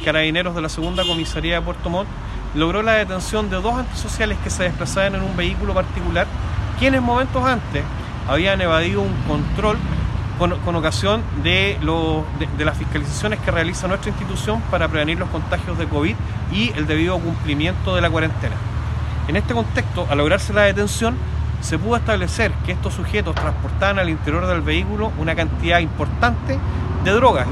carabineros de la segunda comisaría de Puerto Montt logró la detención de dos antisociales que se desplazaban en un vehículo particular, quienes momentos antes habían evadido un control con, ocasión de, las fiscalizaciones que realiza nuestra institución para prevenir los contagios de COVID y el debido cumplimiento de la cuarentena. En este contexto, al lograrse la detención, se pudo establecer que estos sujetos transportaban al interior del vehículo una cantidad importante de drogas